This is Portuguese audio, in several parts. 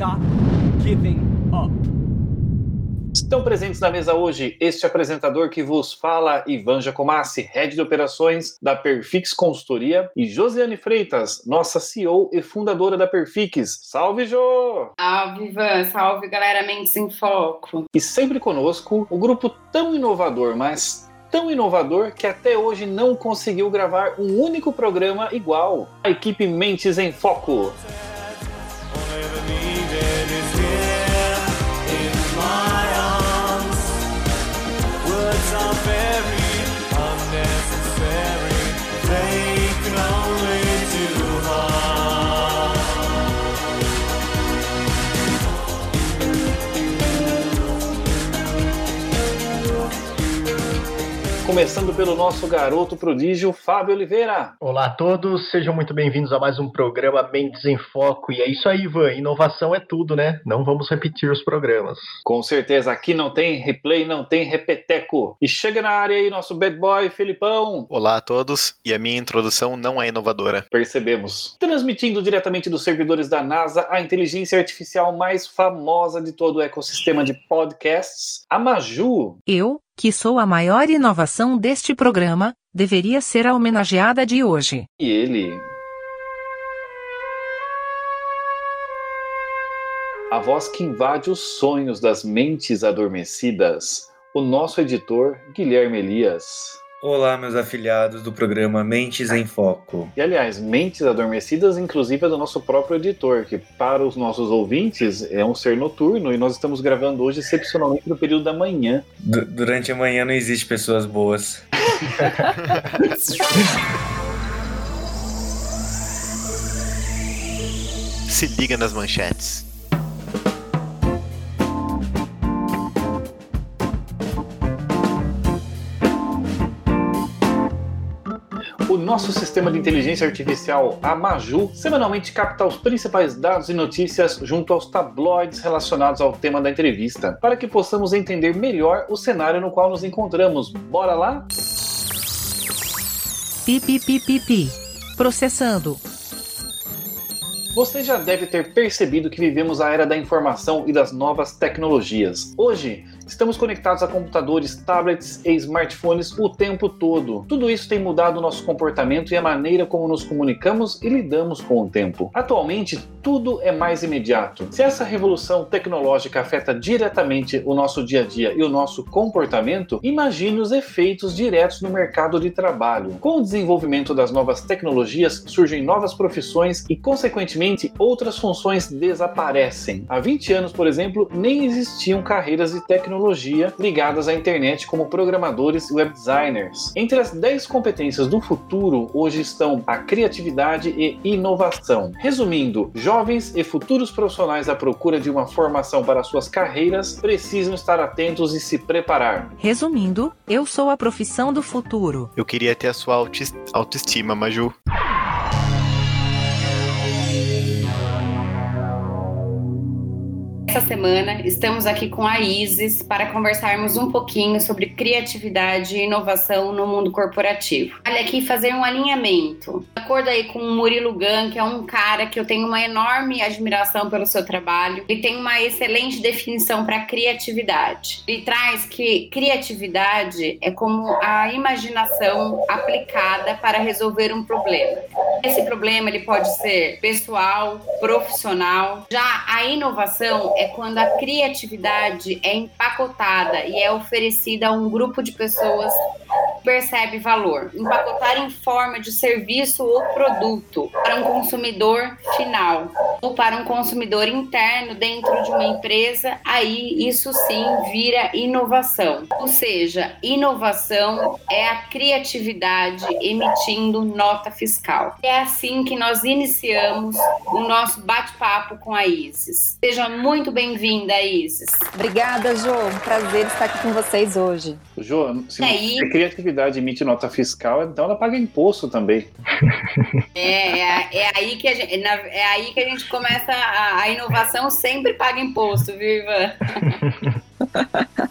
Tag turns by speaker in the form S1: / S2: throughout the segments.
S1: Stop giving up.
S2: Estão presentes na mesa hoje este apresentador que vos fala, Ivan Jacomassi, head de operações da Perfix Consultoria, e Josiane Freitas, nossa CEO e fundadora da Perfix. Salve, Jô!
S3: Salve, Ivan. Salve, galera Mentes em Foco.
S2: E sempre conosco, o grupo tão inovador, mas tão inovador que até hoje não conseguiu gravar um único programa igual. A equipe Mentes em Foco.
S4: Very
S2: Começando pelo nosso garoto prodígio, Fábio Oliveira.
S5: Olá a todos, sejam muito bem-vindos a mais um programa Mentes em Foco. E é isso aí, Ivan, inovação é tudo, né? Não vamos repetir os programas.
S2: Com certeza, aqui não tem replay, não tem repeteco. E chega na área aí nosso bad boy, Felipão.
S6: Olá a todos, e a minha introdução não é inovadora.
S2: Percebemos. Transmitindo diretamente dos servidores da NASA a inteligência artificial mais famosa de todo o ecossistema de podcasts, a Maju.
S7: Eu, que sou a maior inovação deste programa, deveria ser a homenageada de hoje.
S2: E ele. A voz que invade os sonhos das mentes adormecidas, o nosso editor Guilherme Elias.
S8: Olá, meus afiliados do programa Mentes em Foco.
S2: E aliás, Mentes Adormecidas, inclusive, é do nosso próprio editor, que para os nossos ouvintes é um ser noturno e nós estamos gravando hoje excepcionalmente no período da manhã.
S8: Du- durante a manhã não existe pessoas boas.
S6: Se liga nas manchetes.
S2: Nosso sistema de inteligência artificial, a Maju, semanalmente capta os principais dados e notícias junto aos tabloides relacionados ao tema da entrevista, para que possamos entender melhor o cenário no qual nos encontramos. Bora lá?
S7: Pi pi pi pi pi. Processando.
S2: Você já deve ter percebido que vivemos a era da informação e das novas tecnologias. Hoje, estamos conectados a computadores, tablets e smartphones o tempo todo. Tudo isso tem mudado o nosso comportamento e a maneira como nos comunicamos e lidamos com o tempo. Atualmente, tudo é mais imediato. Se essa revolução tecnológica afeta diretamente o nosso dia a dia e o nosso comportamento, imagine os efeitos diretos no mercado de trabalho. Com o desenvolvimento das novas tecnologias, surgem novas profissões e, consequentemente, outras funções desaparecem. Há 20 anos, por exemplo, nem existiam carreiras de tecnologia ligadas à internet como programadores e web designers. Entre as 10 competências do futuro, hoje estão a criatividade e inovação. Resumindo, jovens e futuros profissionais à procura de uma formação para suas carreiras precisam estar atentos e se preparar.
S7: Resumindo, eu sou a profissão do futuro.
S6: Eu queria ter a sua autoestima, Maju.
S3: Essa semana estamos aqui com a Isis para conversarmos um pouquinho sobre criatividade e inovação no mundo corporativo. Olha aqui fazer um alinhamento. De acordo aí com o Murilo Gun, que é um cara que eu tenho uma enorme admiração pelo seu trabalho, ele tem uma excelente definição para criatividade. Ele traz que criatividade é como a imaginação aplicada para resolver um problema. Esse problema ele pode ser pessoal, profissional. Já a inovação é quando a criatividade é empacotada e é oferecida a um grupo de pessoas percebe valor. Empacotar em forma de serviço ou produto para um consumidor final ou para um consumidor interno dentro de uma empresa, aí isso sim vira inovação. Ou seja, inovação é a criatividade emitindo nota fiscal. É assim que nós iniciamos o nosso bate-papo com a Isis. Seja muito bem-vinda, Isis.
S9: Obrigada, Jô. Um prazer estar aqui com vocês hoje.
S2: Jô, se
S3: E aí?
S2: A criatividade emite nota fiscal, então ela paga imposto também.
S3: É, é, é aí que a gente, é aí que a gente começa a, a inovação sempre paga imposto, viu, Ivan?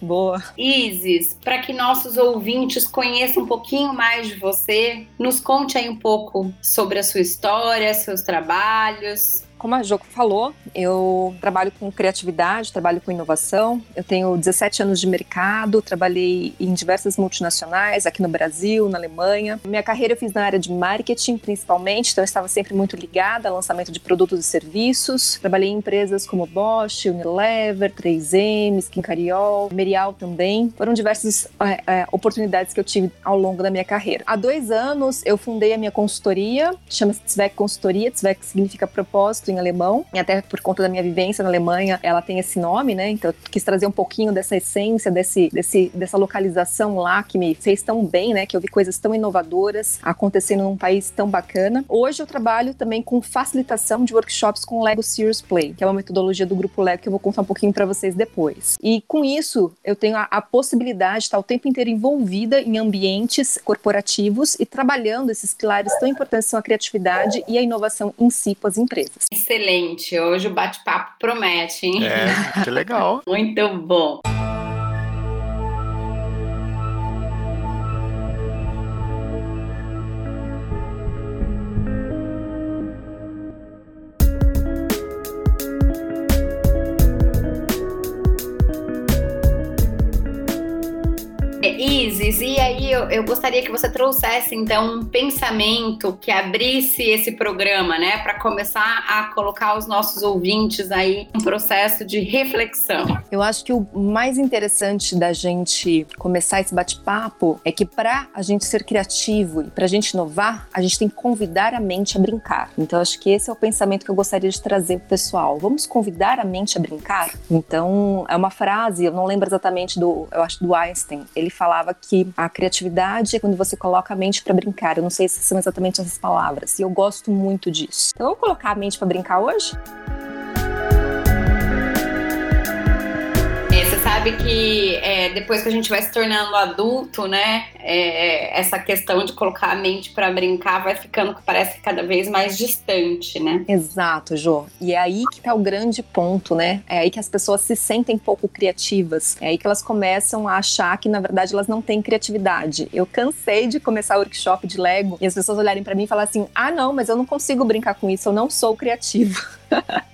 S9: Boa.
S3: Isis, para que nossos ouvintes conheçam um pouquinho mais de você, nos conte aí um pouco sobre a sua história, seus trabalhos.
S9: Como a Jô falou, eu trabalho com criatividade, trabalho com inovação. Eu tenho 17 anos de mercado, trabalhei em diversas multinacionais aqui no Brasil, na Alemanha. Minha carreira eu fiz na área de marketing, principalmente, então eu estava sempre muito ligada ao lançamento de produtos e serviços. Trabalhei em empresas como Bosch, Unilever, 3M, Skin Cariol, Merial também. Foram diversas é, é, oportunidades que eu tive ao longo da minha carreira. Há dois anos eu fundei a minha consultoria, chama-se Zweck Consultoria. Zweck significa propósito em alemão, e até por conta da minha vivência na Alemanha, ela tem esse nome, né? Então eu quis trazer um pouquinho dessa essência, desse, desse, dessa localização lá que me fez tão bem, né? Que eu vi coisas tão inovadoras acontecendo num país tão bacana. Hoje eu trabalho também com facilitação de workshops com Lego Serious Play, que é uma metodologia do grupo Lego que eu vou contar um pouquinho para vocês depois. E com isso, eu tenho a, a possibilidade de estar o tempo inteiro envolvida em ambientes corporativos e trabalhando esses pilares tão importantes são a criatividade e a inovação em si com as empresas.
S3: Excelente, hoje o bate-papo promete, hein?
S6: É, que legal.
S3: Muito bom. Eu, eu gostaria que você trouxesse então um pensamento que abrisse esse programa, né, para começar a colocar os nossos ouvintes aí um processo de reflexão.
S9: Eu acho que o mais interessante da gente começar esse bate-papo é que para a gente ser criativo e para a gente inovar, a gente tem que convidar a mente a brincar. Então acho que esse é o pensamento que eu gostaria de trazer pro pessoal. Vamos convidar a mente a brincar? Então é uma frase, eu não lembro exatamente do, eu acho do Einstein. Ele falava que a criatividade é quando você coloca a mente para brincar. Eu não sei se são exatamente essas palavras. E eu gosto muito disso. Então vamos colocar a mente para brincar hoje?
S3: Sabe que é, depois que a gente vai se tornando adulto, né, é, essa questão de colocar a mente para brincar vai ficando, parece, cada vez mais distante, né?
S9: Exato, Jô. E é aí que tá o grande ponto, né? É aí que as pessoas se sentem pouco criativas. É aí que elas começam a achar que, na verdade, elas não têm criatividade. Eu cansei de começar o workshop de Lego e as pessoas olharem para mim e falar assim: ah, não, mas eu não consigo brincar com isso, eu não sou criativa.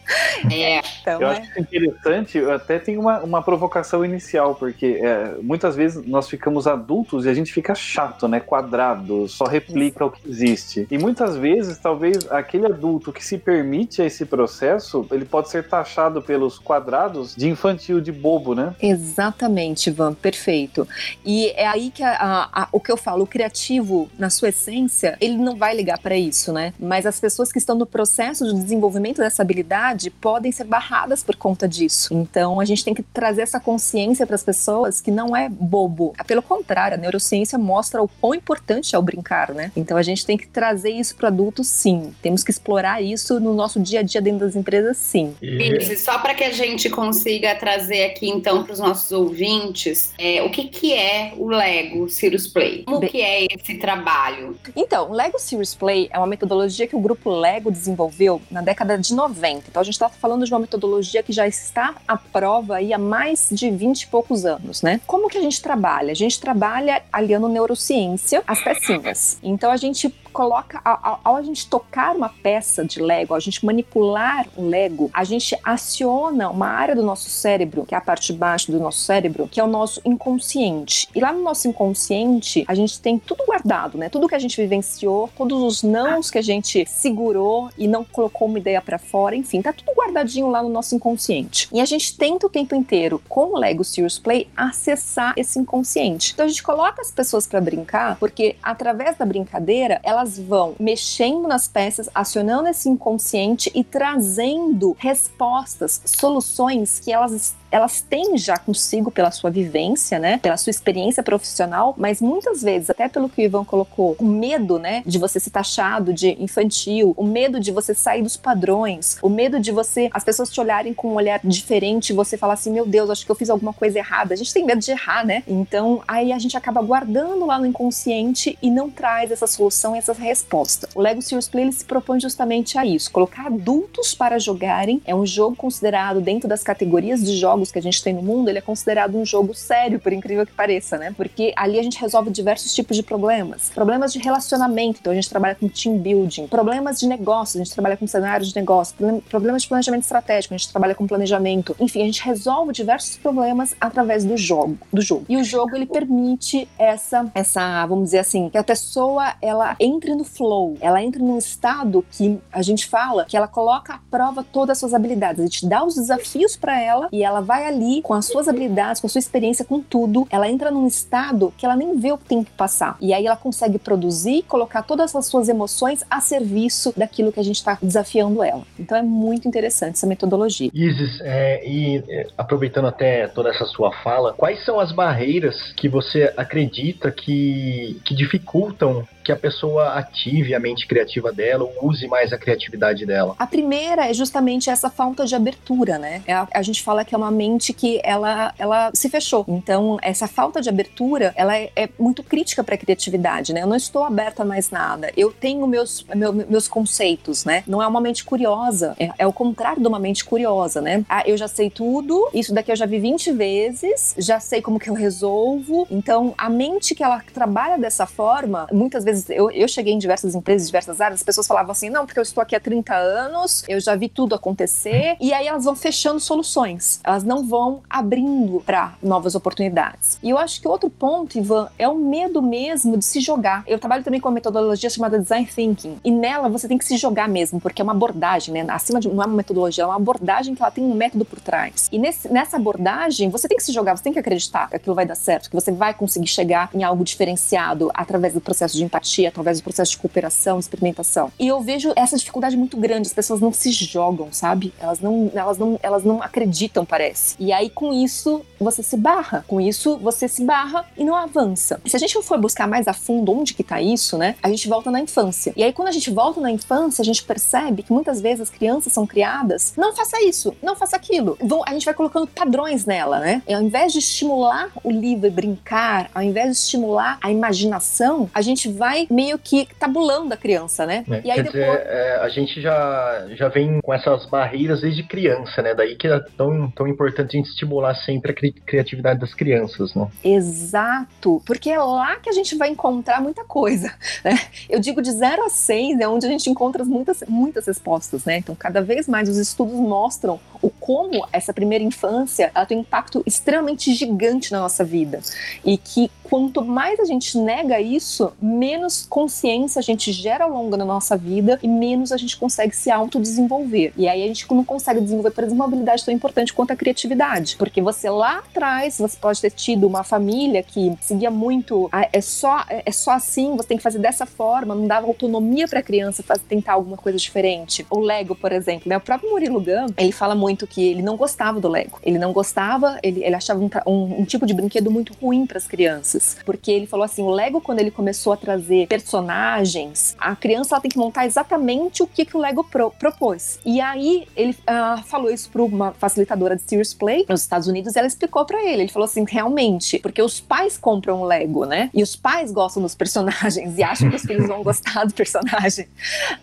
S3: É,
S9: Então,
S2: Eu
S9: é.
S2: acho que interessante, eu até tem uma, uma provocação inicial, porque é, muitas vezes nós ficamos adultos e a gente fica chato, né? Quadrado, só replica o que existe. E muitas vezes, talvez, aquele adulto que se permite a esse processo, ele pode ser taxado pelos quadrados de infantil, de bobo, né?
S9: Exatamente, Ivan, perfeito. E é aí que a- a- a- o que eu falo, o criativo, na sua essência, ele não vai ligar para isso, né? Mas as pessoas que estão no processo de desenvolvimento dessa habilidade podem ser barradas por conta disso. Então a gente tem que trazer essa consciência para as pessoas que não é bobo. Pelo contrário, a neurociência mostra o quão importante é o brincar, né? Então a gente tem que trazer isso para adultos, sim. Temos que explorar isso no nosso dia a dia dentro das empresas, sim.
S5: E,
S3: só para que a gente consiga trazer aqui então para os nossos ouvintes, é, o que que é o Lego Cirrus Play? Como
S9: Bem-
S3: que é esse trabalho?
S9: Então, o Lego Serious Play é uma metodologia que o grupo Lego desenvolveu na década de 90. Então, a gente está falando de uma metodologia que já está à prova aí há mais de 20 e poucos anos, né? Como que a gente trabalha? A gente trabalha aliando neurociência às pecinhas. Então, a gente coloca, ao, ao a gente tocar uma peça de Lego, a gente manipular um Lego, a gente aciona uma área do nosso cérebro, que é a parte de baixo do nosso cérebro, que é o nosso inconsciente. E lá no nosso inconsciente, a gente tem tudo guardado, né? Tudo que a gente vivenciou, todos os nãos que a gente segurou e não colocou uma ideia para fora, enfim, tá tudo guardadinho lá no nosso inconsciente. E a gente tenta o tempo inteiro, com o Lego Serious Play, acessar esse inconsciente. Então a gente coloca as pessoas para brincar, porque através da brincadeira, elas vão mexendo nas peças, acionando esse inconsciente e trazendo respostas, soluções que elas elas têm já consigo pela sua vivência, né, pela sua experiência profissional, mas muitas vezes, até pelo que o Ivan colocou, o medo, né, de você ser taxado de infantil, o medo de você sair dos padrões, o medo de você, as pessoas te olharem com um olhar diferente e você falar assim, meu Deus, acho que eu fiz alguma coisa errada. A gente tem medo de errar, né? Então, aí a gente acaba guardando lá no inconsciente e não traz essa solução essa resposta. O Lego Serious Play ele se propõe justamente a isso, colocar adultos para jogarem. É um jogo considerado dentro das categorias de jogos que a gente tem no mundo, ele é considerado um jogo sério, por incrível que pareça, né? Porque ali a gente resolve diversos tipos de problemas. Problemas de relacionamento, então a gente trabalha com team building. Problemas de negócio, a gente trabalha com cenários de negócio. Problemas de planejamento estratégico, a gente trabalha com planejamento. Enfim, a gente resolve diversos problemas através do jogo, do jogo. E o jogo ele permite essa essa, vamos dizer assim, que a pessoa ela entre no flow, ela entra num estado que a gente fala que ela coloca à prova todas as suas habilidades. A gente dá os desafios para ela e ela vai ali com as suas habilidades, com a sua experiência, com tudo. Ela entra num estado que ela nem vê o que tem que passar. E aí ela consegue produzir, colocar todas as suas emoções a serviço daquilo que a gente está desafiando ela. Então é muito interessante essa metodologia.
S5: Isis, é, e é, aproveitando até toda essa sua fala, quais são as barreiras que você acredita que, que dificultam que a pessoa ative a mente criativa dela ou use mais a criatividade dela?
S9: A primeira é justamente essa falta de abertura, né? É a, a, gente fala que é uma mente que ela, ela se fechou. Então, essa falta de abertura, ela é, é muito crítica para a criatividade, né? Eu não estou aberta a mais nada. Eu tenho meus, meu, meus conceitos, né? Não é uma mente curiosa. É, é o contrário de uma mente curiosa, né? Ah, eu já sei tudo, isso daqui eu já vi 20 vezes, já sei como que eu resolvo. Então, a mente que ela trabalha dessa forma, muitas vezes eu, eu cheguei em diversas empresas, diversas áreas, as pessoas falavam assim: não, porque eu estou aqui há 30 anos, eu já vi tudo acontecer, e aí elas vão fechando soluções, elas não vão abrindo para novas oportunidades. E eu acho que outro ponto, Ivan, é o medo mesmo de se jogar. Eu trabalho também com uma metodologia chamada Design Thinking, e nela você tem que se jogar mesmo, porque é uma abordagem, né? Acima de não é uma metodologia, é uma abordagem que ela tem um método por trás. E nesse, nessa abordagem, você tem que se jogar, você tem que acreditar que aquilo vai dar certo, que você vai conseguir chegar em algo diferenciado através do processo de empatia empatia, através do processo de cooperação, experimentação. E eu vejo essa dificuldade muito grande, as pessoas não se jogam, sabe? Elas não, elas não, elas não acreditam, parece. E aí com isso você se barra, com isso você se barra e não avança. Se a gente for buscar mais a fundo onde que tá isso, né? A gente volta na infância. E aí quando a gente volta na infância, a gente percebe que muitas vezes as crianças são criadas, não faça isso, não faça aquilo. Vão, a gente vai colocando padrões nela, né? E ao invés de estimular o livro e brincar, ao invés de estimular a imaginação, a gente vai vai meio que tabulando a criança, né?
S5: É,
S9: e aí depois.
S5: Dizer, é, a gente já, já vem com essas barreiras desde criança, né? Daí que é tão, tão importante a gente estimular sempre a cri criatividade das crianças, né?
S9: Exato, porque é lá que a gente vai encontrar muita coisa, né? Eu digo de 0 a 6 é onde a gente encontra muitas, muitas respostas, né? Então, cada vez mais os estudos mostram o como essa primeira infância ela tem um impacto extremamente gigante na nossa vida e que quanto mais a gente nega isso, menos consciência a gente gera ao longo da nossa vida e menos a gente consegue se autodesenvolver. E aí a gente não consegue desenvolver, por exemplo, uma habilidade tão importante quanto a criatividade. Porque você lá atrás, você pode ter tido uma família que seguia muito, é só, é só assim, você tem que fazer dessa forma, não dava autonomia para a criança fazer, tentar alguma coisa diferente. O Lego, por exemplo, né? O próprio Murilo Gun, ele fala muito que ele não gostava do Lego. Ele não gostava, ele, ele achava um, um, um tipo de brinquedo muito ruim para as crianças porque ele falou assim, o Lego quando ele começou a trazer personagens, a criança ela tem que montar exatamente o que, que o Lego pro, propôs. E aí ele uh, falou isso para uma facilitadora de Serious Play nos Estados Unidos, e ela explicou para ele, ele falou assim, realmente, porque os pais compram o Lego, né? E os pais gostam dos personagens e acham que os filhos vão gostar do personagem,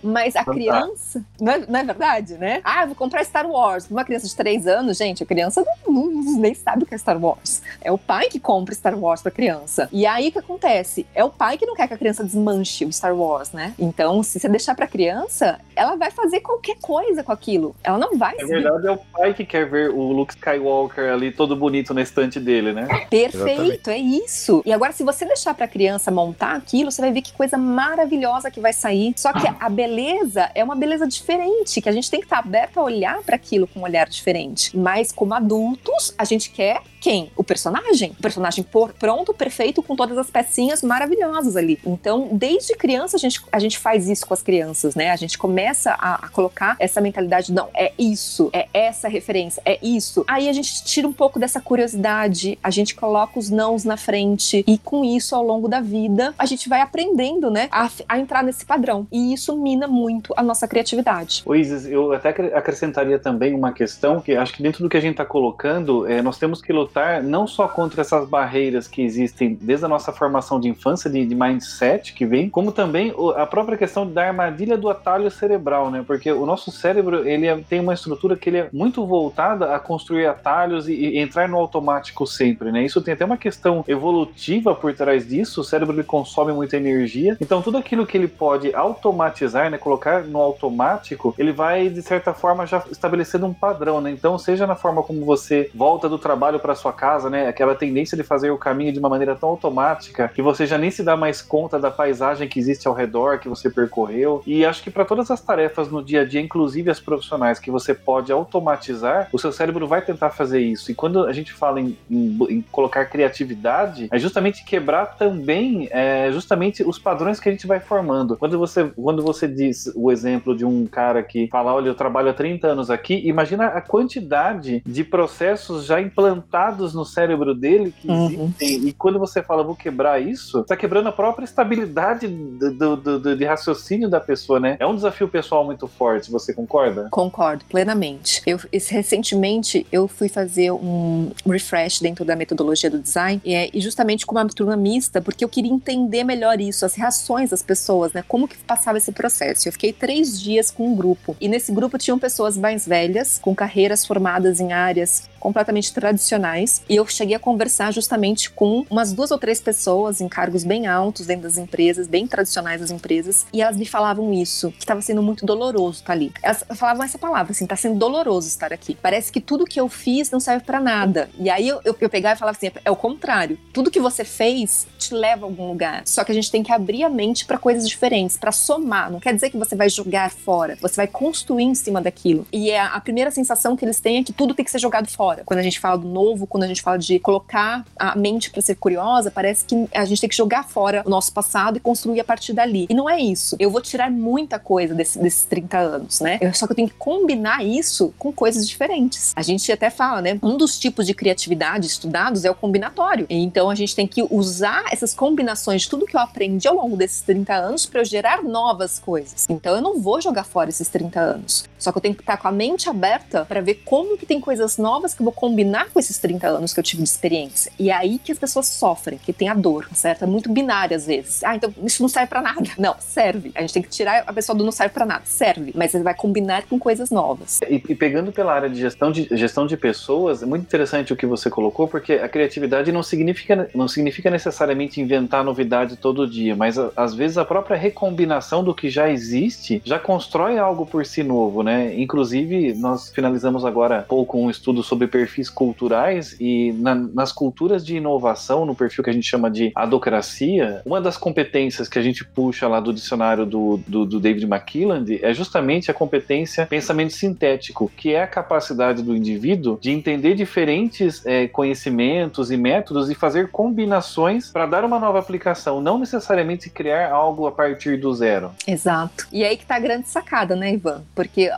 S9: mas a criança, não é, não é verdade, né? Ah, vou comprar Star Wars. Uma criança de 3 anos, gente, a criança não alunos nem sabem o que é Star Wars. É o pai que compra Star Wars pra criança. E aí o que acontece? É o pai que não quer que a criança desmanche o Star Wars, né? Então, se você deixar pra criança, ela vai fazer qualquer coisa com aquilo. Ela não vai
S2: Na verdade, é o pai que quer ver o Luke Skywalker ali todo bonito na estante dele, né?
S9: Perfeito, é isso. E agora, se você deixar pra criança montar aquilo, você vai ver que coisa maravilhosa que vai sair. Só que a beleza é uma beleza diferente, que a gente tem que estar aberto a olhar para aquilo com um olhar diferente. Mas, como adultos, a gente quer quem? O personagem. O personagem por- pronto, perfeito, com todas as pecinhas maravilhosas ali. Então, desde criança, a gente, a gente faz isso com as crianças, né? A gente começa a, a colocar essa mentalidade, não, é isso, é essa referência, é isso. Aí a gente tira um pouco dessa curiosidade, a gente coloca os nãos na frente, e com isso, ao longo da vida, a gente vai aprendendo, né, a, a entrar nesse padrão. E isso mina muito a nossa criatividade.
S2: Ô Isis, eu até acre- acrescentaria também uma questão que acho que dentro do que a gente está colocando, é, nós temos que lutar não só contra essas barreiras que existem desde a nossa formação de infância, de, de mindset que vem, como também a própria questão da armadilha do atalho cerebral, né? Porque o nosso cérebro ele é- tem uma estrutura que ele é muito voltada a construir atalhos e, e entrar no automático sempre, né? Isso tem até uma questão evolutiva por trás disso. O cérebro ele consome muita energia, então tudo aquilo que ele pode automatizar, né? Colocar no automático, ele vai de certa forma já estabelecendo um padrão, né? Então, seja na forma como você volta do trabalho para sua casa, né? Aquela tendência de fazer o caminho de uma maneira tão automática que você já nem se dá mais conta da paisagem que existe ao redor que você percorreu. E acho que para todas as tarefas no dia a dia, inclusive as profissionais que você pode automatizar, o seu cérebro vai tentar fazer isso. E quando a gente fala em, em- em colocar criatividade, é justamente quebrar também é, justamente os padrões que a gente vai formando. Quando você, quando você diz o exemplo de um cara que fala, olha, eu trabalho há 30 anos aqui, imagina a quantidade de processos já implantados no cérebro dele que
S9: Uhum.
S2: existem. E quando você fala, vou quebrar isso, está quebrando a própria estabilidade do, do- do- do- de raciocínio da pessoa, né? É um desafio pessoal muito forte, você concorda?
S9: Concordo plenamente. Eu esse- recentemente eu fui fazer um refresh dentro da metodologia do design e, é- e justamente com uma turma mista, porque eu queria entender melhor isso, as reações das pessoas, né? Como que passava esse processo. Eu fiquei três dias com um grupo e nesse grupo tinham pessoas mais velhas, com carreiras formadas em áreas completamente tradicionais e eu cheguei a conversar justamente com umas duas ou três pessoas em cargos bem altos dentro das empresas, bem tradicionais das empresas, e elas me falavam isso, que estava sendo muito doloroso estar ali. Elas falavam essa palavra, assim, tá sendo doloroso estar aqui. Parece que tudo que eu fiz não serve pra nada. E aí eu, eu, eu pegava e falava assim, é o contrário. Tudo que você fez te leva a algum lugar. Só que a gente tem que abrir a mente pra coisas diferentes, pra somar. Não quer dizer que você vai jogar fora, você vai construir em cima daquilo. E é a primeira sensação que eles têm é que tudo tem que ser jogado fora. Quando a gente fala do novo, quando a gente fala de colocar a mente pra ser curiosa, parece que a gente tem que jogar fora o nosso passado e construir a partir dali. E não é isso. Eu vou tirar muita coisa desse- desses 30 anos, né? Eu- só que eu tenho que combinar isso com coisas diferentes. A gente até fala, né? Um dos tipos de criatividade estudados é o combinatório. Então a gente tem que usar essas combinações de tudo que eu aprendi ao longo desses 30 anos para eu gerar novas coisas. Então eu não vou jogar fora esses 30 anos. Só que eu tenho que estar com a mente aberta para ver como que tem coisas novas que eu vou combinar com esses 30 anos que eu tive de experiência. E é aí que as pessoas sofrem, que tem a dor, certo? É muito binário às vezes. Ah, então isso não serve para nada. Não, serve. A gente tem que tirar a pessoa do não serve para nada. Serve, mas você vai combinar com coisas novas.
S2: E, e pegando pela área de gestão de gestão de pessoas, é muito interessante o que você colocou, porque a criatividade não significa, não significa necessariamente inventar novidade todo dia, mas a- às vezes a própria recombinação do que já existe já constrói algo por si novo, né? Inclusive, nós finalizamos agora há pouco um estudo sobre perfis culturais e na- nas culturas de inovação, no perfil que a gente chama de adocracia, uma das competências que a gente puxa lá do dicionário do, do, do David McKilland é justamente a competência pensamento sintético, que é a capacidade do indivíduo de entender diferentes eh, conhecimentos e métodos e fazer combinações para dar uma nova aplicação, não necessariamente criar algo a partir do zero.
S9: Exato. E aí que tá a grande sacada, né, Ivan? Porque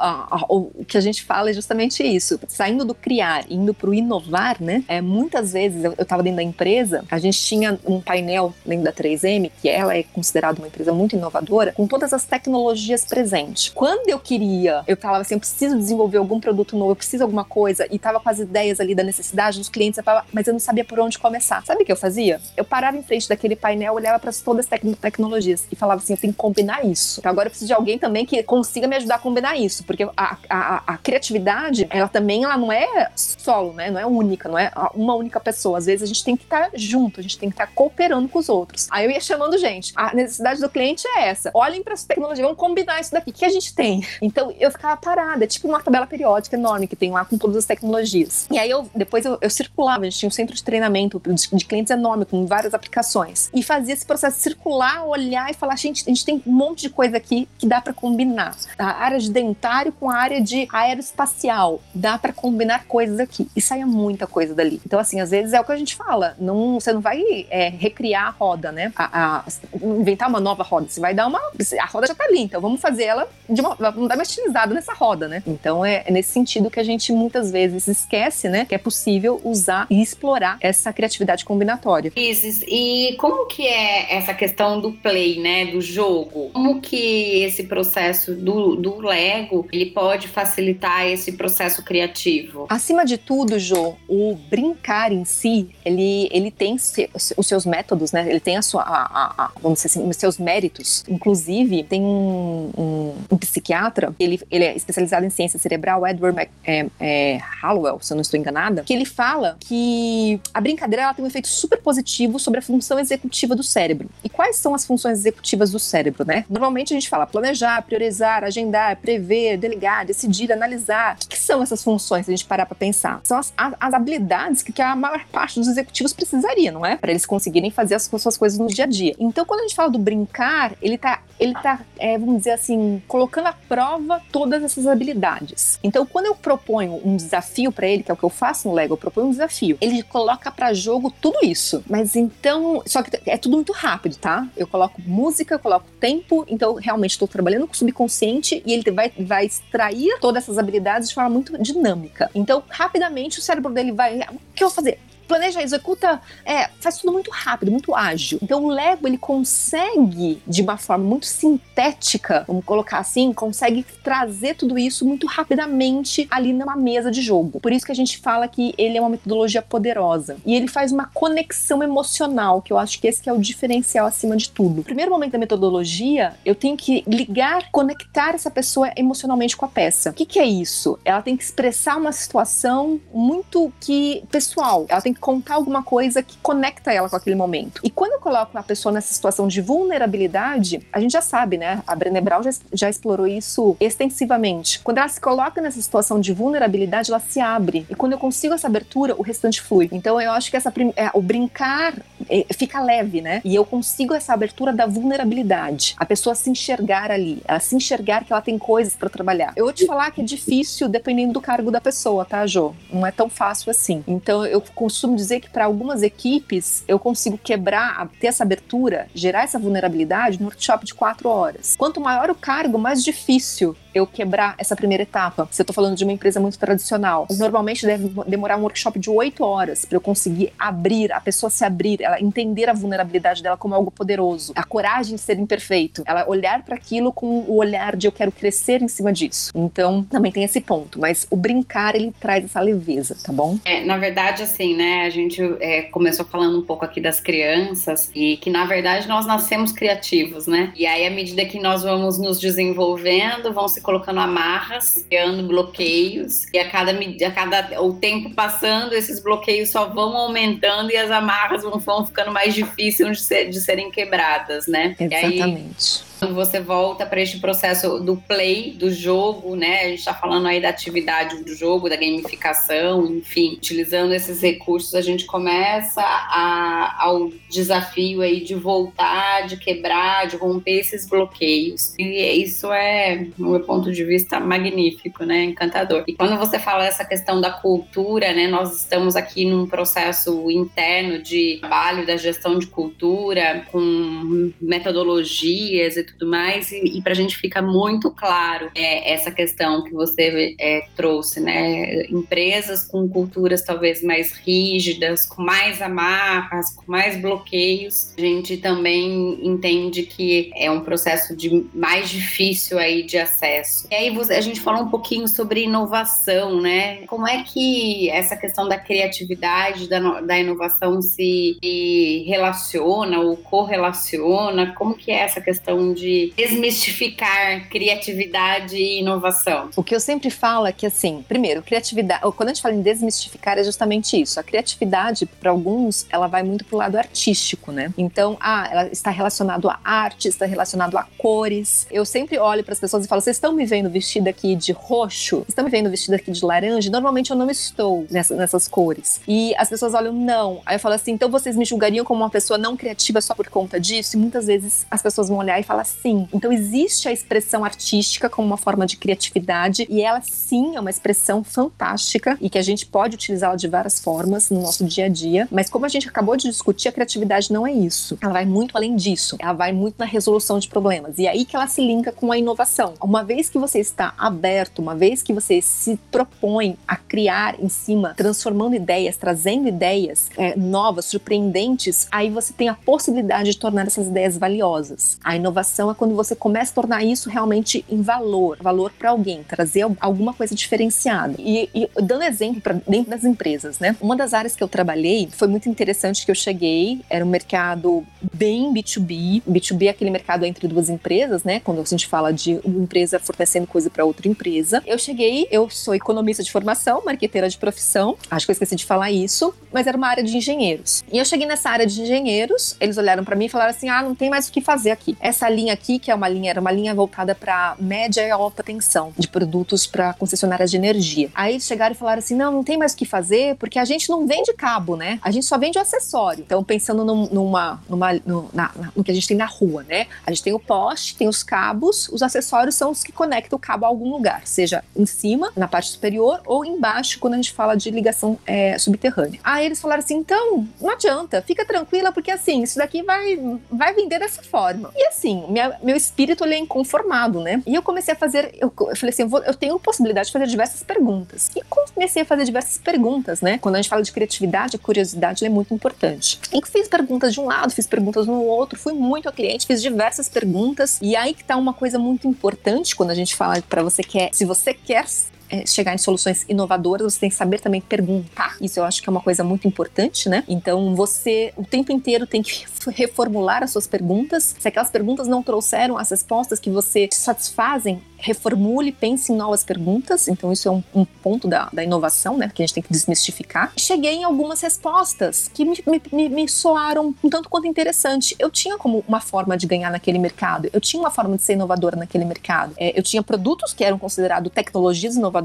S9: o o que a gente fala é justamente isso. Saindo do criar, indo pro inovar, né? É, muitas vezes, eu, eu tava dentro da empresa, a gente tinha um painel dentro da 3M, que ela é considerada uma empresa muito inovadora, com todas as tecnologias presentes. Quando eu queria, eu falava assim, eu preciso desenvolver algum produto novo, eu preciso alguma coisa, e tava com as ideias ali da necessidade dos clientes, eu falava, mas eu não sabia por onde começar. Sabe o que eu fazia? Eu parava em frente daquele painel, olhava para todas as tec- tecnologias e falava assim, eu tenho que combinar isso. Então agora eu preciso de alguém também que consiga me ajudar a combinar isso, porque a, a, a criatividade, ela também ela não é solo, né? Não é única, não é uma única pessoa. Às vezes a gente tem que estar junto, a gente tem que estar cooperando com os outros. Aí eu ia chamando gente. A necessidade do cliente é essa. Olhem para as tecnologias, vamos combinar isso daqui. O que a gente tem? Então eu ficava parada, é tipo uma tabela periódica enorme que tem lá com todas as tecnologias. E aí eu depois eu, eu circulava, a gente tinha um centro de treinamento de, de clientes enorme com várias aplicações e fazia esse processo circular, olhar e falar, gente, a gente tem um monte de coisa aqui que dá para combinar. A área de dentário com a área de aeroespacial, dá para combinar coisas aqui. E saia muita coisa dali. Então assim, às vezes é o que a gente fala, não, você não vai é, recriar a roda, né? A, a, inventar uma nova roda, você vai dar uma, a roda já tá ali, então vamos fazer ela de uma, vamos dar uma estilizada nessa roda, né? Então é, é nesse sentido que a gente muitas vezes esquece, né, que é possível usar e explorar essa criatividade combinatória.
S3: Isis, e como que é essa questão do play, né, do jogo? Como que esse processo do, do Lego, ele pode facilitar esse processo criativo?
S9: Acima de tudo, Jo, o brincar em si, ele, ele tem se- os seus métodos, né? Ele tem a sua, a, a- vamos dizer assim, os seus méritos. Inclusive, tem um, um- um psiquiatra, ele, ele é especializado em ciência cerebral, Edward Mac, é, é, Hallowell, se eu não estou enganada, que ele fala que a brincadeira ela tem um efeito super positivo sobre a função executiva do cérebro. E quais são as funções executivas do cérebro, né? Normalmente a gente fala planejar, priorizar, agendar, prever, delegar, decidir, analisar. O que, que são essas funções, se a gente parar pra pensar? São as, as- as habilidades que, que a maior parte dos executivos precisaria, não é? Para eles conseguirem fazer as suas coisas no dia a dia. Então, quando a gente fala do brincar, ele tá, ele tá é, vamos dizer assim, colocando à prova todas essas habilidades. Então, quando eu proponho um desafio para ele, que é o que eu faço no Lego, eu proponho um desafio, ele coloca para jogo tudo isso. Mas então, só que é tudo muito rápido, tá? Eu coloco música, eu coloco tempo, então realmente estou trabalhando com o subconsciente e ele vai, vai extrair todas essas habilidades de forma muito dinâmica. Então, rapidamente o cérebro dele vai, o que eu vou fazer? Planeja, executa, é, faz tudo muito rápido, muito ágil. Então o Lego ele consegue, de uma forma muito sintética, vamos colocar assim, consegue trazer tudo isso muito rapidamente ali numa mesa de jogo. Por isso que a gente fala que ele é uma metodologia poderosa. E ele faz uma conexão emocional, que eu acho que esse que é o diferencial acima de tudo. No primeiro momento da metodologia, eu tenho que ligar, conectar essa pessoa emocionalmente com a peça. O que, que é isso? Ela tem que expressar uma situação muito que pessoal. Ela tem que contar alguma coisa que conecta ela com aquele momento. E quando eu coloco a pessoa nessa situação de vulnerabilidade, a gente já sabe, né? A Brené Brown já, já explorou isso extensivamente. Quando ela se coloca nessa situação de vulnerabilidade, ela se abre. E quando eu consigo essa abertura, o restante flui. Então eu acho que essa é, o brincar é, fica leve, né? E eu consigo essa abertura da vulnerabilidade. A pessoa se enxergar ali, ela se enxergar que ela tem coisas para trabalhar. Eu vou te falar que é difícil dependendo do cargo da pessoa, tá, Jo? Não é tão fácil assim. Então eu costumo dizer que para algumas equipes eu consigo quebrar, ter essa abertura, gerar essa vulnerabilidade no workshop de quatro horas. Quanto maior o cargo, mais difícil eu quebrar essa primeira etapa. Se eu tô falando de uma empresa muito tradicional, normalmente deve demorar um workshop de oito horas para eu conseguir abrir, a pessoa se abrir, ela entender a vulnerabilidade dela como algo poderoso, a coragem de ser imperfeito, ela olhar para aquilo com o olhar de eu quero crescer em cima disso. Então, também tem esse ponto, mas o brincar ele traz essa leveza, tá bom?
S3: É, na verdade, assim, né, a gente é, começou falando um pouco aqui das crianças e que, na verdade, nós nascemos criativos, né? E aí, à medida que nós vamos nos desenvolvendo, vão se colocando amarras, criando bloqueios, e a cada, a cada o tempo passando, esses bloqueios só vão aumentando e as amarras vão, vão ficando mais difíceis de, ser- de serem quebradas, né?
S9: Exatamente.
S3: Quando você volta para este processo do play, do jogo, né? A gente está falando aí da atividade do jogo, da gamificação, enfim, utilizando esses recursos, a gente começa a, ao desafio aí de voltar, de quebrar, de romper esses bloqueios. E isso é, no meu ponto de vista, magnífico, né? Encantador. E quando você fala essa questão da cultura, né? Nós estamos aqui num processo interno de trabalho da gestão de cultura, com metodologias e tudo mais, e, e para a gente fica muito claro é, essa questão que você é, trouxe, né? Empresas com culturas talvez mais rígidas, com mais amarras, com mais bloqueios, a gente também entende que é um processo de mais difícil aí de acesso. E aí você- a gente falou um pouquinho sobre inovação, né? Como é que essa questão da criatividade, da, da inovação se, se relaciona ou correlaciona? Como que é essa questão de desmistificar criatividade e inovação?
S9: O que eu sempre falo é que, assim, primeiro, criatividade. Quando a gente fala em desmistificar, é justamente isso. A criatividade, para alguns, ela vai muito pro lado artístico, né? Então, ah, ela está relacionado a arte, está relacionado a cores. Eu sempre olho para as pessoas e falo: vocês estão me vendo vestida aqui de roxo? Estão me vendo vestida aqui de laranja? Normalmente eu não estou nessa- nessas cores. E as pessoas olham, não. Aí eu falo assim: então vocês me julgariam como uma pessoa não criativa só por conta disso? E muitas vezes as pessoas vão olhar e falar sim. Então existe a expressão artística como uma forma de criatividade e ela sim é uma expressão fantástica e que a gente pode utilizá-la de várias formas no nosso dia a dia. Mas como a gente acabou de discutir, a criatividade não é isso. Ela vai muito além disso. Ela vai muito na resolução de problemas. E é aí que ela se linka com a inovação. Uma vez que você está aberto, uma vez que você se propõe a criar em cima, transformando ideias, trazendo ideias é, novas, surpreendentes, aí você tem a possibilidade de tornar essas ideias valiosas. A inovação é quando você começa a tornar isso realmente em valor, valor para alguém, trazer al- alguma coisa diferenciada. E, e dando exemplo para dentro das empresas, né? Uma das áreas que eu trabalhei foi muito interessante que eu cheguei, era um mercado bem B2B. B2B é aquele mercado entre duas empresas, né? Quando a gente fala de uma empresa fornecendo coisa para outra empresa. Eu cheguei, eu sou economista de formação, marqueteira de profissão, acho que eu esqueci de falar isso, mas era uma área de engenheiros. E eu cheguei nessa área de engenheiros, eles olharam para mim e falaram assim: "Ah, não tem mais o que fazer aqui. Essa linha aqui, que é uma linha, era uma linha voltada para média e alta tensão de produtos para concessionárias de energia. Aí eles chegaram e falaram assim: "Não, não tem mais o que fazer, porque a gente não vende cabo, né? A gente só vende o acessório". Então, pensando num- numa, numa no, na- no que a gente tem na rua, né? A gente tem o poste, tem os cabos, os acessórios são os que conectam o cabo a algum lugar, seja em cima, na parte superior, ou embaixo, quando a gente fala de ligação é, subterrânea. Aí eles falaram assim: então, não adianta, fica tranquila, porque assim, isso daqui vai, vai vender dessa forma. E assim, minha- meu espírito ele é inconformado, né? E eu comecei a fazer, eu, eu falei assim: eu, vou- eu tenho possibilidade de fazer diversas perguntas. E comecei a fazer diversas perguntas, né? Quando a gente fala de criatividade, a curiosidade é muito importante. E fiz perguntas de um lado, fiz perguntas no outro, fui muito a cliente, fiz diversas perguntas. E aí que tá uma coisa muito importante quando a gente fala para você quer, se você quer é, chegar em soluções inovadoras, você tem que saber também perguntar. Isso eu acho que é uma coisa muito importante, né? Então você o tempo inteiro tem que reformular as suas perguntas. Se aquelas perguntas não trouxeram as respostas que você te satisfazem, reformule, pense em novas perguntas. Então isso é um, um ponto da, da inovação, né? Que a gente tem que desmistificar. Cheguei em algumas respostas que me, me, me- soaram um tanto quanto interessante. Eu tinha como uma forma de ganhar naquele mercado. Eu tinha uma forma de ser inovadora naquele mercado. É, eu tinha produtos que eram considerados tecnologias inovadoras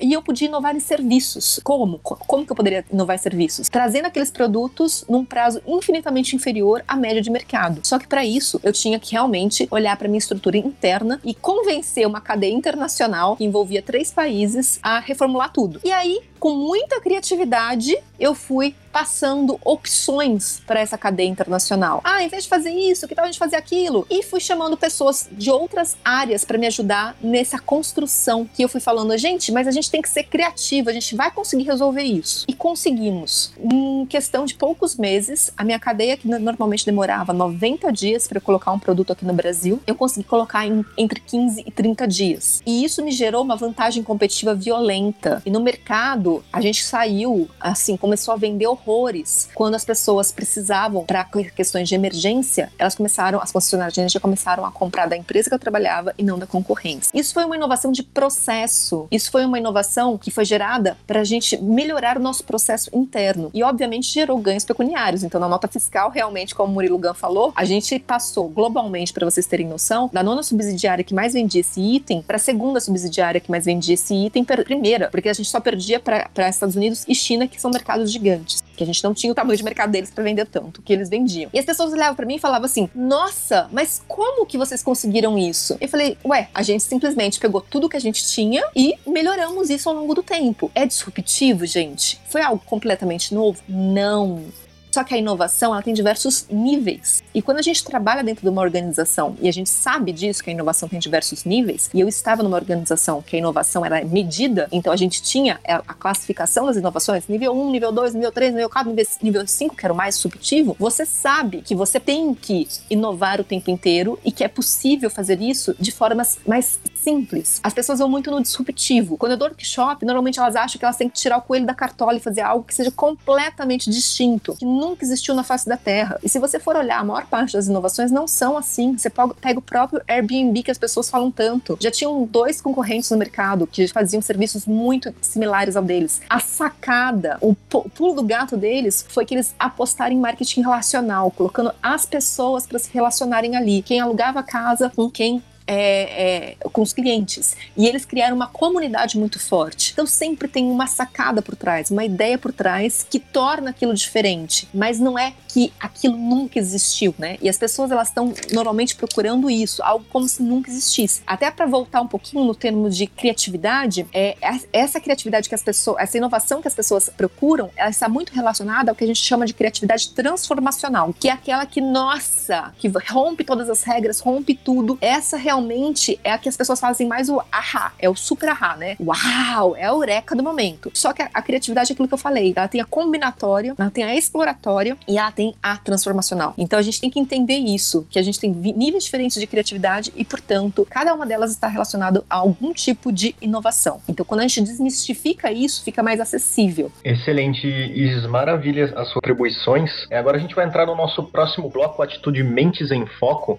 S9: e eu podia inovar em serviços. Como? Co- Como que eu poderia inovar em serviços? Trazendo aqueles produtos num prazo infinitamente inferior à média de mercado. Só que para isso eu tinha que realmente olhar para minha estrutura interna e convencer uma cadeia internacional que envolvia três países a reformular tudo. E aí, com muita criatividade, eu fui passando opções para essa cadeia internacional. Ah, em vez de fazer isso, que tal a gente fazer aquilo? E fui chamando pessoas de outras áreas para me ajudar nessa construção que eu fui falando, gente, mas a gente tem que ser criativo, a gente vai conseguir resolver isso. E conseguimos. Em questão de poucos meses, a minha cadeia, que normalmente demorava 90 dias para eu colocar um produto aqui no Brasil, eu consegui colocar em entre 15 e 30 dias. E isso me gerou uma vantagem competitiva violenta. E no mercado, a gente saiu, assim, começou a vender horrores. Quando as pessoas precisavam para questões de emergência, elas começaram, as concessionárias de energia começaram a comprar da empresa que eu trabalhava e não da concorrência. Isso foi uma inovação de processo. Isso foi uma inovação que foi gerada para a gente melhorar o nosso processo interno. E, obviamente, gerou ganhos pecuniários. Então, na nota fiscal, realmente, como o Murilo Gun falou, a gente passou globalmente, para vocês terem noção, da nona subsidiária que mais vendia esse item para a segunda subsidiária que mais vendia esse item, primeira, porque a gente só perdia para Estados Unidos e China, que são mercados gigantes, que a gente não tinha o tamanho de mercado deles para vender tanto que eles vendiam. E as pessoas olhavam para mim e falavam assim: "Nossa, mas como que vocês conseguiram isso?" Eu falei: "Ué, a gente simplesmente pegou tudo que a gente tinha e melhoramos isso ao longo do tempo. É disruptivo, gente? Foi algo completamente novo? Não. Só que a inovação ela tem diversos níveis. E quando a gente trabalha dentro de uma organização e a gente sabe disso, que a inovação tem diversos níveis, e eu estava numa organização que a inovação era medida, então a gente tinha a a classificação das inovações, nível 1, nível 2, nível 3, nível 4, nível- nível 5, que era o mais subjetivo, você sabe que você tem que inovar o tempo inteiro e que é possível fazer isso de formas mais simples. As pessoas vão muito no disruptivo. Quando eu dou workshop, normalmente elas acham que elas têm que tirar o coelho da cartola e fazer algo que seja completamente distinto, que existiu na face da Terra. E se você for olhar, a maior parte das inovações não são assim. Você pega o próprio Airbnb que as pessoas falam tanto. Já tinham dois concorrentes no mercado que faziam serviços muito similares ao deles. A sacada, o pulo do gato deles foi que eles apostaram em marketing relacional, colocando as pessoas para se relacionarem ali. Quem alugava a casa com quem é, é, com os clientes. E eles criaram uma comunidade muito forte. Então sempre tem uma sacada por trás, uma ideia por trás que torna aquilo diferente. Mas não é que aquilo nunca existiu, né? E as pessoas elas estão normalmente procurando isso, algo como se nunca existisse. Até para voltar um pouquinho no termo de criatividade, é essa criatividade que as pessoas, essa inovação que as pessoas procuram, ela está muito relacionada ao que a gente chama de criatividade transformacional, que é aquela que nossa, que rompe todas as regras, rompe tudo. Essa realmente é a que as pessoas fazem mais o ahá, é o super ahá, né? Uau, é a eureka do momento. Só que a, a criatividade é aquilo que eu falei, ela tem a combinatória, ela tem a exploratória e ela tem a transformacional. Então a gente tem que entender isso, que a gente tem níveis diferentes de criatividade e, portanto, cada uma delas está relacionada a algum tipo de inovação. Então, quando a gente desmistifica isso, fica mais acessível.
S5: Excelente, Isis, maravilha as suas atribuições. Agora a gente vai entrar no nosso próximo bloco, Atitude Mentes em Foco.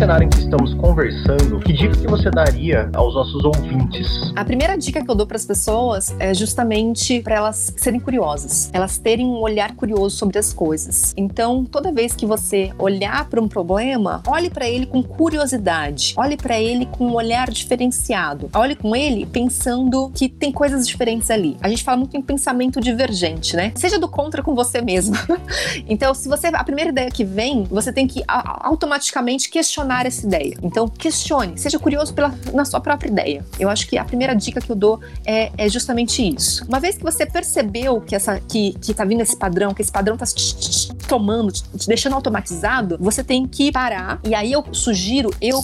S5: Cenário em que estamos conversando, que dica que você daria aos nossos ouvintes?
S9: A primeira dica que eu dou para as pessoas é justamente para elas serem curiosas, elas terem um olhar curioso sobre as coisas. Então, toda vez que você olhar para um problema, olhe para ele com curiosidade, olhe para ele com um olhar diferenciado, olhe com ele pensando que tem coisas diferentes ali. A gente fala muito em pensamento divergente, né? Seja do contra com você mesmo. então, se você a primeira ideia que vem, você tem que automaticamente questionar essa ideia. Então, questione, seja curioso pela, na sua própria ideia. Eu acho que a primeira dica que eu dou é, é justamente isso. Uma vez que você percebeu que essa que, que tá vindo esse padrão, que esse padrão tá te, tomando, te, deixando automatizado, você tem que parar. E aí eu sugiro, eu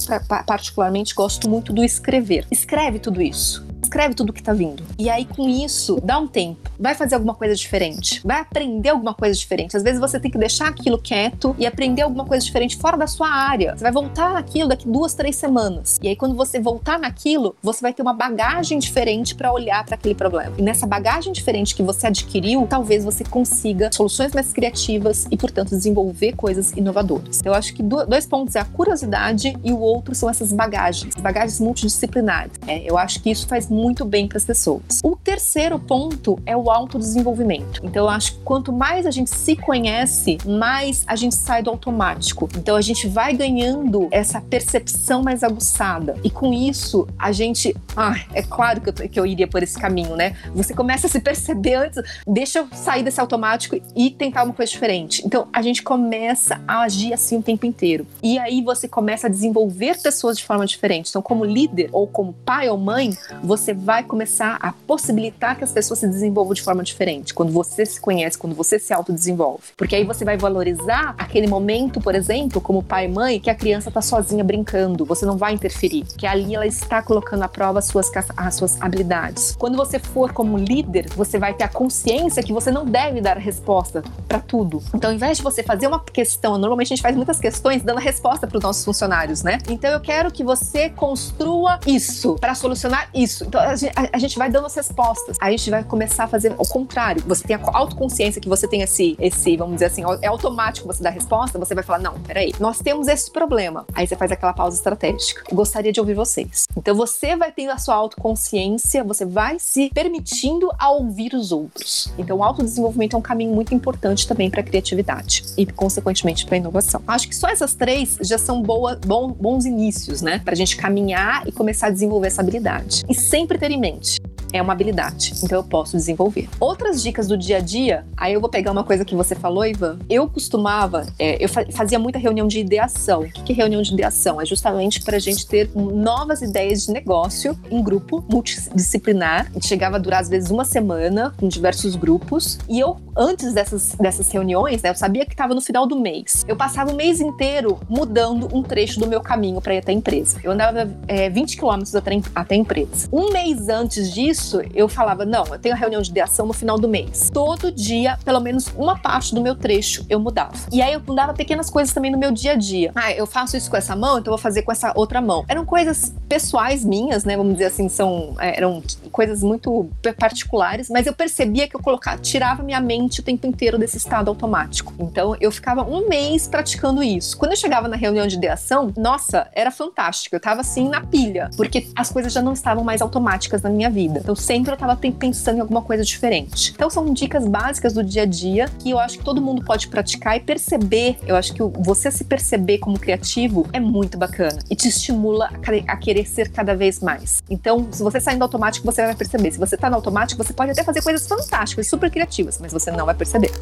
S9: particularmente gosto muito do escrever. Escreve tudo isso. Escreve tudo que tá vindo. E aí, com isso, dá um tempo. Vai fazer alguma coisa diferente. Vai aprender alguma coisa diferente. Às vezes você tem que deixar aquilo quieto e aprender alguma coisa diferente fora da sua área. Você vai voltar naquilo daqui duas, três semanas. E aí, quando você voltar naquilo, você vai ter uma bagagem diferente para olhar para aquele problema. E nessa bagagem diferente que você adquiriu, talvez você consiga soluções mais criativas e, portanto, desenvolver coisas inovadoras. Eu acho que do- dois pontos é a curiosidade e o outro são essas bagagens, bagagens multidisciplinares. É, eu acho que isso faz muito bem para as pessoas. O terceiro ponto é o autodesenvolvimento. Então, eu acho que quanto mais a gente se conhece, mais a gente sai do automático. Então, a gente vai ganhando essa percepção mais aguçada. E com isso, a gente. Ah, é claro que eu, que eu iria por esse caminho, né? Você começa a se perceber antes, deixa eu sair desse automático e tentar uma coisa diferente. Então, a gente começa a agir assim o tempo inteiro. E aí você começa a desenvolver pessoas de forma diferente. Então, como líder ou como pai ou mãe, você vai começar a possibilitar que as pessoas se desenvolvam de forma diferente. Quando você se conhece, quando você se autodesenvolve. Porque aí você vai valorizar aquele momento, por exemplo, como pai e mãe, que a criança tá sozinha brincando. Você não vai interferir. Que ali ela está colocando à prova as suas, as suas habilidades. Quando você for como líder, você vai ter a consciência que você não deve dar resposta para tudo. Então, ao invés de você fazer uma questão, normalmente a gente faz muitas questões dando resposta para os nossos funcionários, né? Então, eu quero que você construa isso para solucionar isso. Então, a gente, a- a gente vai dando as respostas. Aí a gente vai começar a fazer o contrário. Você tem a autoconsciência que você tem esse, esse, vamos dizer assim, é automático você dar a resposta, você vai falar: não, peraí, nós temos esse problema. Aí você faz aquela pausa estratégica. Gostaria de ouvir vocês. Então, você vai tendo a sua autoconsciência, você vai se permitindo a ouvir os outros. Então, o autodesenvolvimento é um caminho muito importante também para a criatividade e, consequentemente, para a inovação. Acho que só essas três já são boa, bom- bons inícios, né? Para a gente caminhar e começar a desenvolver essa habilidade. E sempre ter em mente. É uma habilidade, então eu posso desenvolver. Outras dicas do dia a dia, aí eu vou pegar uma coisa que você falou, Ivan. Eu costumava, é, eu fa- fazia muita reunião de ideação. O que é reunião de ideação? É justamente para a gente ter novas ideias de negócio em grupo multidisciplinar. Chegava a durar às vezes uma semana com diversos grupos. E eu, antes dessas, dessas reuniões, né, eu sabia que estava no final do mês. Eu passava o mês inteiro mudando um trecho do meu caminho para ir até a empresa. Eu andava é, 20 quilômetros até, até a empresa. Um mês antes disso, isso, eu falava: não, eu tenho a reunião de ideação no final do mês. Todo dia, pelo menos uma parte do meu trecho eu mudava. E aí eu mudava pequenas coisas também no meu dia a dia. Ah, eu faço isso com essa mão, então eu vou fazer com essa outra mão. Eram coisas pessoais minhas, né? Vamos dizer assim, são é, eram coisas muito particulares, mas eu percebia que eu colocava, tirava minha mente o tempo inteiro desse estado automático. Então eu ficava um mês praticando isso. Quando eu chegava na reunião de ideação, nossa, era fantástico. Eu tava assim na pilha, porque as coisas já não estavam mais automáticas na minha vida. Então sempre eu tava ten- pensando em alguma coisa diferente. Então são dicas básicas do dia a dia que eu acho que todo mundo pode praticar e perceber. Eu acho que você se perceber como criativo é muito bacana e te estimula a querer- ser cada vez mais. Então, se você sair do automático, você vai perceber. Se você tá no automático, você pode até fazer coisas fantásticas, super criativas, mas você não vai perceber.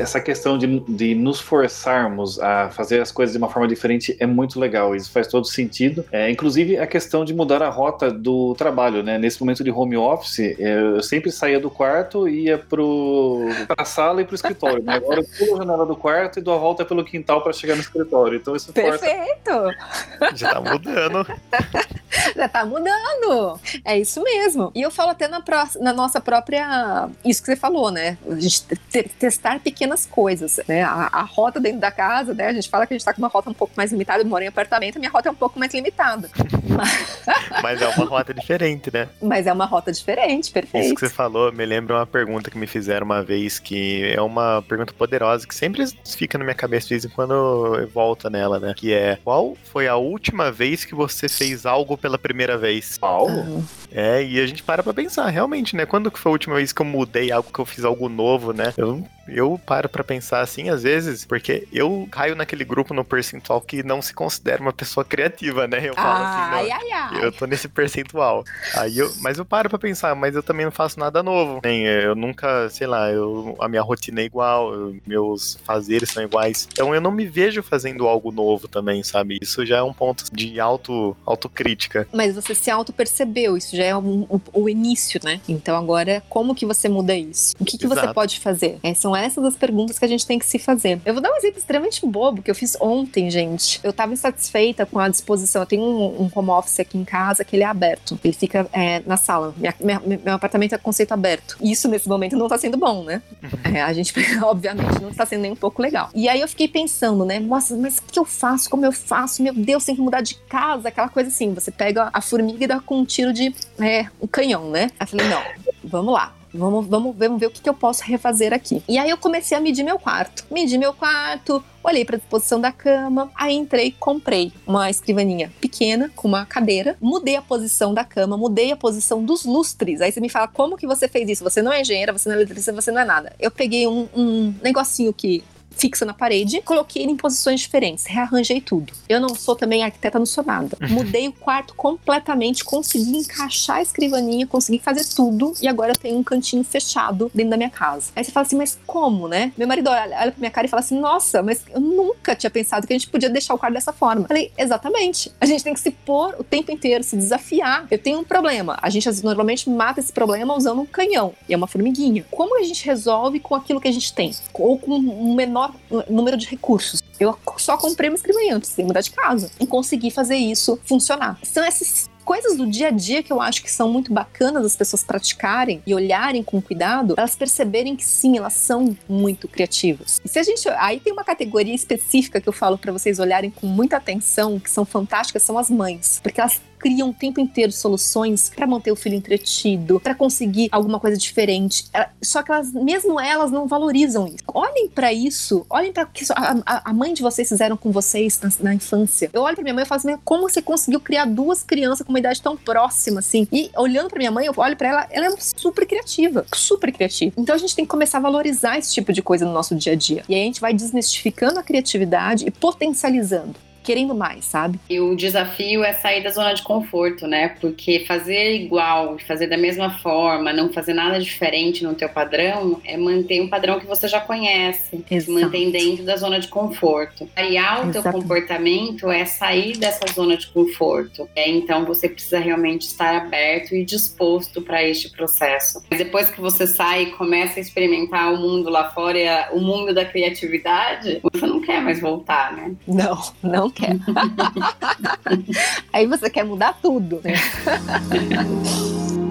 S2: Essa questão de, de nos forçarmos a fazer as coisas de uma forma diferente é muito legal. Isso faz todo sentido. É, inclusive a questão de mudar a rota do trabalho, né? Nesse momento de home office, é, eu sempre saía do quarto e ia pro para a sala e pro escritório. Né? Agora eu pulo a janela do quarto e dou a volta pelo quintal para chegar no escritório. Então isso força.
S9: Perfeito!
S6: Já tá mudando.
S9: Já tá mudando. É isso mesmo. E eu falo até na, pró- na nossa própria. Isso que você falou, né? A gente te- testar pequenas coisas, né? A, a rota dentro da casa, né? A gente fala que a gente tá com uma rota um pouco mais limitada. Eu moro em apartamento, a minha rota é um pouco mais limitada.
S6: Mas é uma rota diferente, né?
S9: Mas é uma rota diferente,
S6: Isso
S9: perfeito.
S6: que você falou me lembra uma pergunta que me fizeram uma vez, que é uma pergunta poderosa, que sempre fica na minha cabeça de vez em quando eu volto nela, né? Que é, qual foi a última vez que você fez algo pela primeira vez?
S2: Algo?
S6: É, e a gente para pra pensar, realmente, né? Quando que foi a última vez que eu mudei algo, que eu fiz algo novo, né? Eu, eu paro pra pensar assim, às vezes, porque eu caio naquele grupo no percentual que não se considera uma pessoa criativa, né? Eu falo assim, não,
S9: Ai, ai, ai.
S6: eu tô nesse percentual. Aí eu, mas eu paro pra pensar, mas eu também não faço nada novo. Nem, eu nunca, sei lá, eu, a minha rotina é igual, eu- meus fazeres são iguais. Então eu não me vejo fazendo algo novo também, sabe? Isso já é um ponto de auto, autocrítica.
S9: Mas você se auto-percebeu, isso já é um- um- o início, né? Então agora, como que você muda isso? O que, que você pode fazer? É, são essas as perguntas que a gente tem que se fazer. Eu vou dar um exemplo extremamente bobo que eu fiz ontem, gente. Eu tava insatisfeita com a disposição. Eu tenho um, um home office aqui em casa que ele é aberto. Ele fica é, na sala. Minha- minha- meu apartamento é conceito aberto. Isso nesse momento não tá sendo bom, né? É, a gente, obviamente, não está sendo nem um pouco legal. E aí eu fiquei pensando, né? Nossa, mas o que eu faço? Como eu faço? Meu Deus, tem que mudar de casa. Aquela coisa assim. Você pega a formiga e dá com um tiro de é, um canhão, né? Aí eu falei, não, vamos lá. Vamos, vamos, vamos ver o que, que eu posso refazer aqui. E aí eu comecei a medir meu quarto. Medi meu quarto, olhei para a disposição da cama, aí entrei, comprei uma escrivaninha pequena com uma cadeira, mudei a posição da cama, mudei a posição dos lustres. Aí você me fala, como que você fez isso? Você não é engenheira, você não é eletricista, você não é nada. Eu peguei um, um negocinho que fixa na parede, coloquei ele em posições diferentes, rearranjei tudo. Eu não sou também arquiteta, não sou nada. Mudei o quarto completamente, consegui encaixar a escrivaninha, consegui fazer tudo e agora eu tenho um cantinho fechado dentro da minha casa. Aí você fala assim, mas como, né? Meu marido olha, olha pra minha cara e fala assim, nossa, mas eu nunca tinha pensado que a gente podia deixar o quarto dessa forma. Falei, exatamente. A gente tem que se pôr o tempo inteiro, se desafiar. Eu tenho um problema. A gente normalmente mata esse problema usando um canhão. E é uma formiguinha. Como a gente resolve com aquilo que a gente tem? Ou com um menor número de recursos? Eu só comprei uma escrivaninha, precisei mudar de casa. E consegui fazer isso funcionar. São essas coisas do dia a dia que eu acho que são muito bacanas as pessoas praticarem e olharem com cuidado, elas perceberem que sim, elas são muito criativas. E se a gente, aí tem uma categoria específica que eu falo para vocês olharem com muita atenção, que são fantásticas, são as mães, porque elas criam o tempo inteiro soluções para manter o filho entretido, para conseguir alguma coisa diferente. Ela- Só que elas, mesmo elas, não valorizam isso. Olhem para isso, olhem para o que a mãe de vocês fizeram com vocês na, na infância. Eu olho para minha mãe e falo assim: como você conseguiu criar duas crianças com uma idade tão próxima assim? E olhando para minha mãe, eu olho para ela, ela é super criativa, super criativa. Então a gente tem que começar a valorizar esse tipo de coisa no nosso dia a dia. E aí a gente vai desmistificando a criatividade e potencializando. Querendo mais, sabe?
S3: E o desafio é sair da zona de conforto, né? Porque fazer igual, fazer da mesma forma, não fazer nada diferente no teu padrão, é manter um padrão que você já conhece. Se
S9: Exato.
S3: manter dentro da zona de conforto. Variar o teu comportamento é sair dessa zona de conforto. É, então você precisa realmente estar aberto e disposto para este processo. Mas depois que você sai e começa a experimentar o mundo lá fora, o mundo da criatividade, você não quer mais voltar, né?
S9: Não, não quer. Aí você quer mudar tudo, né?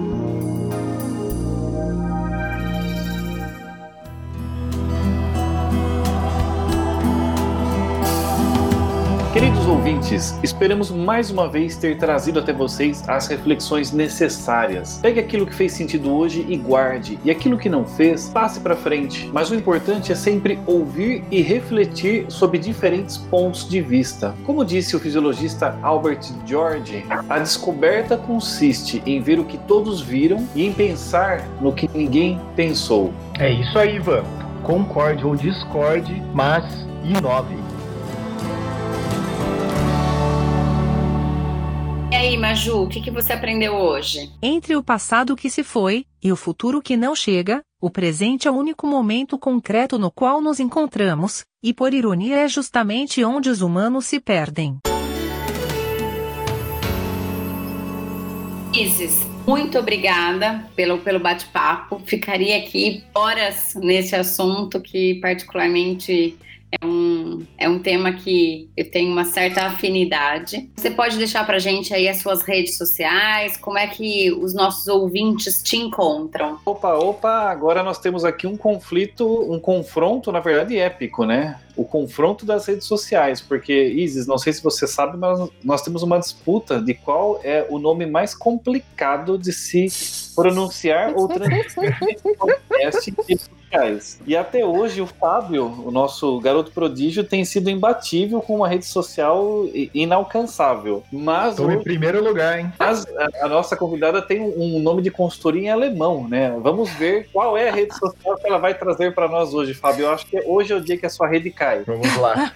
S2: Queridos ouvintes, esperamos mais uma vez ter trazido até vocês as reflexões necessárias. Pegue aquilo que fez sentido hoje e guarde, e aquilo que não fez, passe para frente. Mas o importante é sempre ouvir e refletir sobre diferentes pontos de vista. Como disse o fisiologista Albert George, a descoberta consiste em ver o que todos viram e em pensar no que ninguém pensou.
S5: É isso aí, Ivan. Concorde ou discorde, mas inove.
S3: Maju, o que, que você aprendeu hoje?
S7: Entre o passado que se foi e o futuro que não chega, o presente é o único momento concreto no qual nos encontramos, e por ironia é justamente onde os humanos se perdem.
S3: Isis, muito obrigada pelo, pelo bate-papo. Ficaria aqui horas nesse assunto que particularmente é um, é um tema que eu tenho uma certa afinidade. Você pode deixar pra gente aí as suas redes sociais, como é que os nossos ouvintes te encontram?
S2: Opa, opa, agora nós temos aqui um conflito, um confronto, na verdade, épico, né? O confronto das redes sociais, porque, Isis, não sei se você sabe, mas nós temos uma disputa de qual é o nome mais complicado de se pronunciar ou transmitir. E até hoje o Fábio, o nosso garoto prodígio, tem sido imbatível com uma rede social inalcançável. Mas
S5: Estou em primeiro lugar, hein?
S2: mas a, a nossa convidada tem um, um nome de consultoria em alemão, né? Vamos ver qual é a rede social que ela vai trazer para nós hoje, Fábio. Eu acho que hoje é o dia que a sua rede cai.
S5: Vamos lá.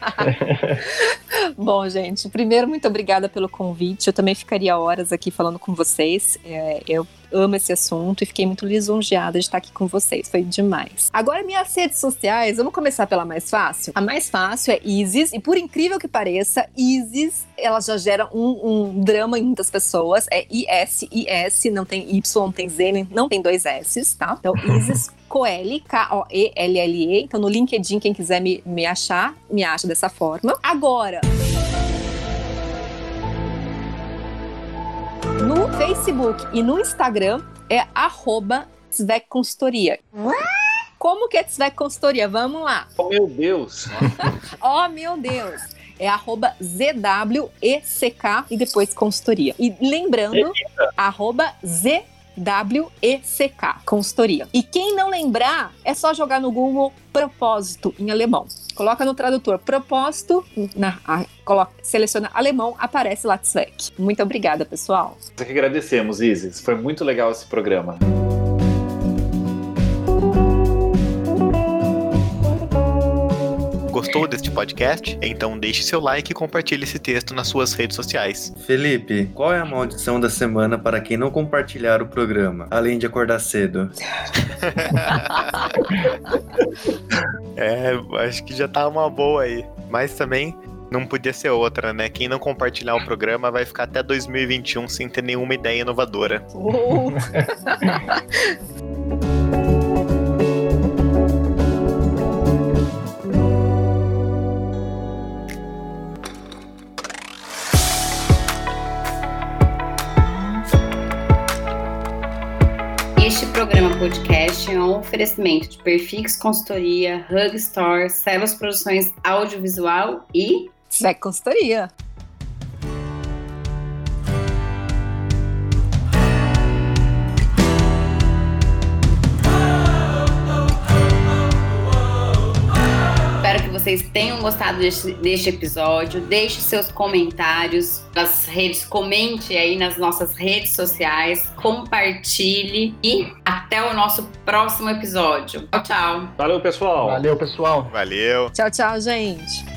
S9: Bom, gente, primeiro, muito obrigada pelo convite. Eu também ficaria horas aqui falando com vocês. É, eu amo esse assunto e fiquei muito lisonjeada de estar aqui com vocês. Foi demais. Agora, minhas redes sociais, vamos começar pela mais fácil? A mais fácil é Isis, e por incrível que pareça, Isis, ela já gera um, um drama em muitas pessoas. É I-S-I-S, não tem Y, não tem Z, não tem dois S, tá? Então, Isis Coeli, K-O-E-L-L-E. Então, no LinkedIn, quem quiser me, me achar, me acha dessa forma. Agora, no Facebook e no Instagram é arroba Svec Consultoria. Como que é Svec Consultoria? Vamos lá.
S2: Oh, meu Deus!
S9: Oh, meu Deus. É arroba ZWECK e depois consultoria. E lembrando, arroba ZWECK, consultoria. E quem não lembrar, é só jogar no Google propósito em alemão. Coloca no tradutor propósito, na, a- coloca, seleciona alemão, aparece lá Zweck. Muito obrigada, pessoal.
S2: Nós que agradecemos, Isis. Foi muito legal esse programa.
S6: Gostou deste podcast? Então deixe seu like e compartilhe esse texto nas suas redes sociais.
S8: Felipe, qual é a maldição da semana para quem não compartilhar o programa, além de acordar cedo?
S6: É, acho que já tá uma boa aí. Mas também não podia ser outra, né? Quem não compartilhar o programa vai ficar até 2021 sem ter nenhuma ideia inovadora.
S9: Oh.
S3: podcast é um oferecimento de Perfix Consultoria, Hug Store, Celos Produções Audiovisual e
S9: Zweck Consultoria.
S3: Vocês tenham gostado deste, deste episódio. Deixe seus comentários nas redes, comente aí nas nossas redes sociais, compartilhe e até o nosso próximo episódio. Tchau, tchau.
S2: Valeu, pessoal!
S5: Valeu, pessoal.
S6: Valeu!
S9: Tchau, tchau, gente.